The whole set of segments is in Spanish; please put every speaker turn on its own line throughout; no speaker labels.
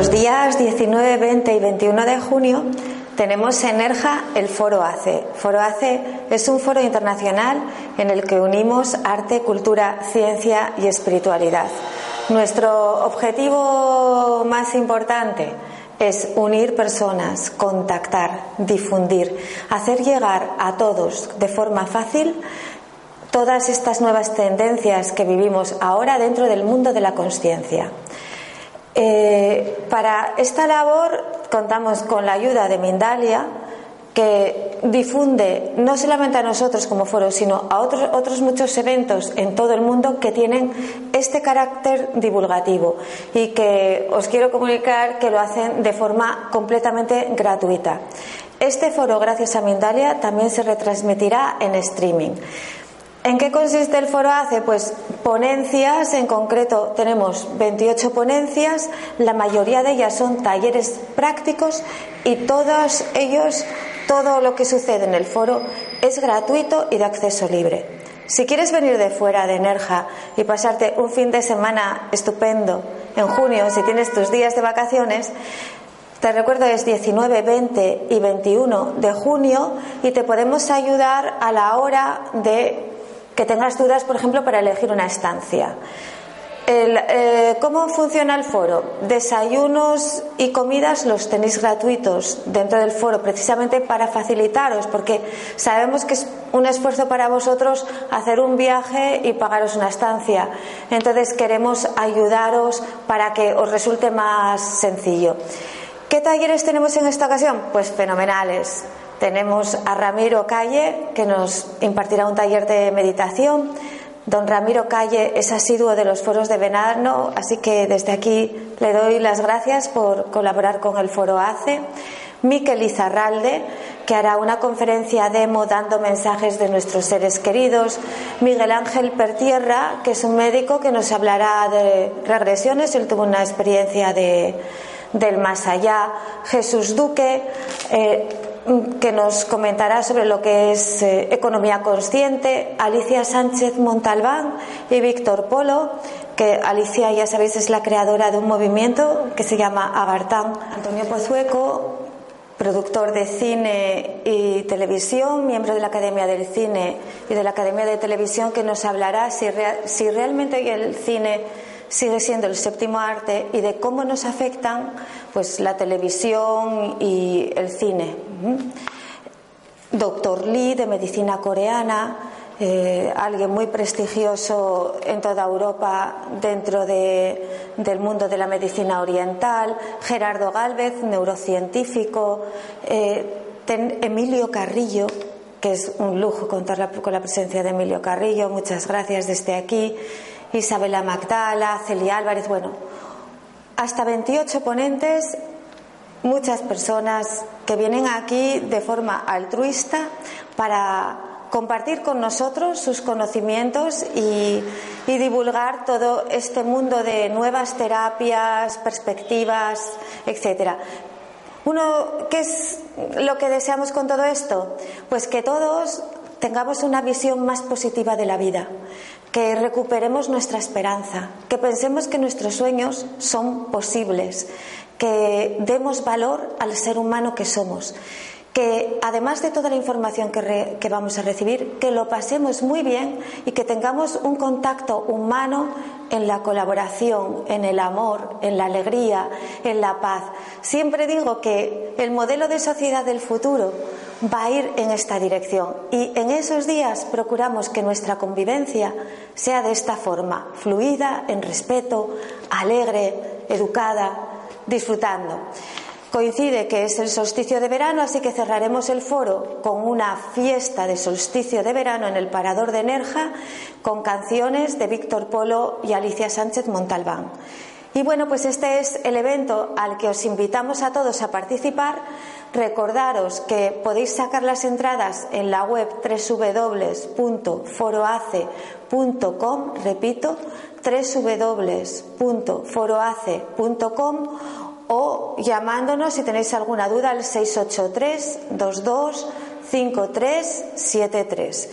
Los días 19, 20 y 21 de junio tenemos en Nerja el Foro ACE. Foro ACE es un foro internacional en el que unimos arte, cultura, ciencia y espiritualidad. Nuestro objetivo más importante es unir personas, contactar, difundir, hacer llegar a todos de forma fácil todas estas nuevas tendencias que vivimos ahora dentro del mundo de la conciencia. Eh, para esta labor contamos con la ayuda de Mindalia, que difunde no solamente a nosotros como foro, sino a otros, muchos eventos en todo el mundo que tienen este carácter divulgativo y que os quiero comunicar que lo hacen de forma completamente gratuita. Este foro, gracias a Mindalia, también se retransmitirá en streaming. ¿En qué consiste el foro ACE? Pues ponencias, en concreto tenemos 28 ponencias, la mayoría de ellas son talleres prácticos y todos ellos, todo lo que sucede en el foro es gratuito y de acceso libre. Si quieres venir de fuera de Nerja y pasarte un fin de semana estupendo en junio, si tienes tus días de vacaciones, te recuerdo es 19, 20 y 21 de junio y te podemos ayudar a la hora de que tengas dudas, por ejemplo, para elegir una estancia. Eh, ¿Cómo funciona el foro? Desayunos y comidas los tenéis gratuitos dentro del foro, precisamente para facilitaros, porque sabemos que es un esfuerzo para vosotros hacer un viaje y pagaros una estancia. Entonces queremos ayudaros para que os resulte más sencillo. ¿Qué talleres tenemos en esta ocasión? Pues fenomenales. Tenemos a Ramiro Calle, que nos impartirá un taller de meditación. Don Ramiro Calle es asiduo de los foros de Venarno, así que desde aquí le doy las gracias por colaborar con el foro ACE. Miquel Izarralde, que hará una conferencia demo dando mensajes de nuestros seres queridos. Miguel Ángel Pertierra, que es un médico que nos hablará de regresiones. Él tuvo una experiencia de, del más allá. Jesús Duque. Eh, que nos comentará sobre lo que es eh, economía consciente, Alicia Sánchez Montalbán y Víctor Polo, que Alicia ya sabéis es la creadora de un movimiento que se llama Agartán. Antonio Pozueco, productor de cine y televisión, miembro de la Academia del Cine y de la Academia de Televisión, que nos hablará si, si realmente el cine sigue siendo el séptimo arte y de cómo nos afectan pues la televisión y el cine. Doctor Lee de medicina coreana, eh, alguien muy prestigioso en toda Europa dentro del mundo de la medicina oriental, Gerardo Gálvez, neurocientífico, eh, Emilio Carrillo, que es un lujo contar con la presencia de Emilio Carrillo, muchas gracias desde aquí. Isabela Magdala, Celia Álvarez, bueno, hasta 28 ponentes, muchas personas que vienen aquí de forma altruista para compartir con nosotros sus conocimientos y, divulgar todo este mundo de nuevas terapias, perspectivas, etcétera. Uno, ¿qué es lo que deseamos con todo esto? Pues que todos tengamos una visión más positiva de la vida, que recuperemos nuestra esperanza, que pensemos que nuestros sueños son posibles, que demos valor al ser humano que somos que además de toda la información que, vamos a recibir, que lo pasemos muy bien y que tengamos un contacto humano en la colaboración, en el amor, en la alegría, en la paz. Siempre digo que el modelo de sociedad del futuro va a ir en esta dirección y en esos días procuramos que nuestra convivencia sea de esta forma, fluida, en respeto, alegre, educada, disfrutando. Coincide que es el solsticio de verano, así que cerraremos el foro con una fiesta de solsticio de verano en el Parador de Nerja con canciones de Víctor Polo y Alicia Sánchez Montalbán. Y bueno, pues este es el evento al que os invitamos a todos a participar. Recordaros que podéis sacar las entradas en la web www.foroace.com, repito, www.foroace.com o llamándonos si tenéis alguna duda al 683 22 5373.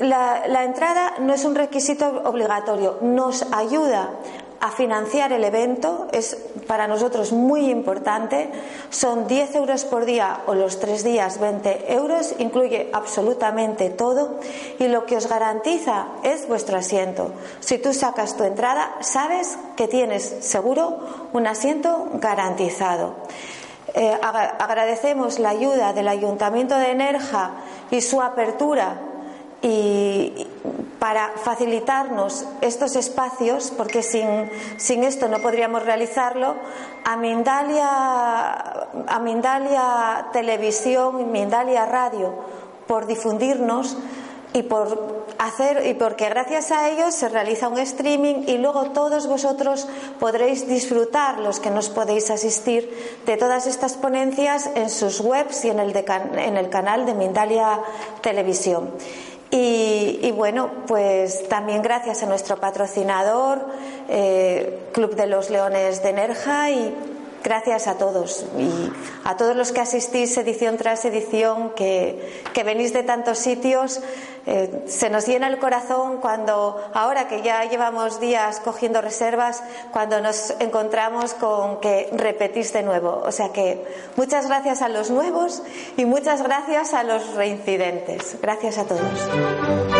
la, la entrada no es un requisito obligatorio, nos ayuda a financiar el evento es para nosotros muy importante. Son 10 euros por día o los tres días 20 euros, incluye absolutamente todo y lo que os garantiza es vuestro asiento. Si tú sacas tu entrada, sabes que tienes seguro un asiento garantizado. Eh, agradecemos la ayuda del Ayuntamiento de Nerja y su apertura y para facilitarnos estos espacios, porque sin, sin esto no podríamos realizarlo, a Mindalia, a Mindalia Televisión y Mindalia Radio por difundirnos y por hacer y porque gracias a ellos se realiza un streaming y luego todos vosotros podréis disfrutar los que nos podéis asistir de todas estas ponencias en sus webs y en el, en el canal de Mindalia Televisión. Y, bueno, pues también gracias a nuestro patrocinador, eh, Club de los Leones de Nerja y gracias a todos y a todos los que asistís edición tras edición, que, venís de tantos sitios. Eh, se nos llena el corazón cuando, ahora que ya llevamos días cogiendo reservas, cuando nos encontramos con que repetís de nuevo. O sea que muchas gracias a los nuevos y muchas gracias a los reincidentes. Gracias a todos.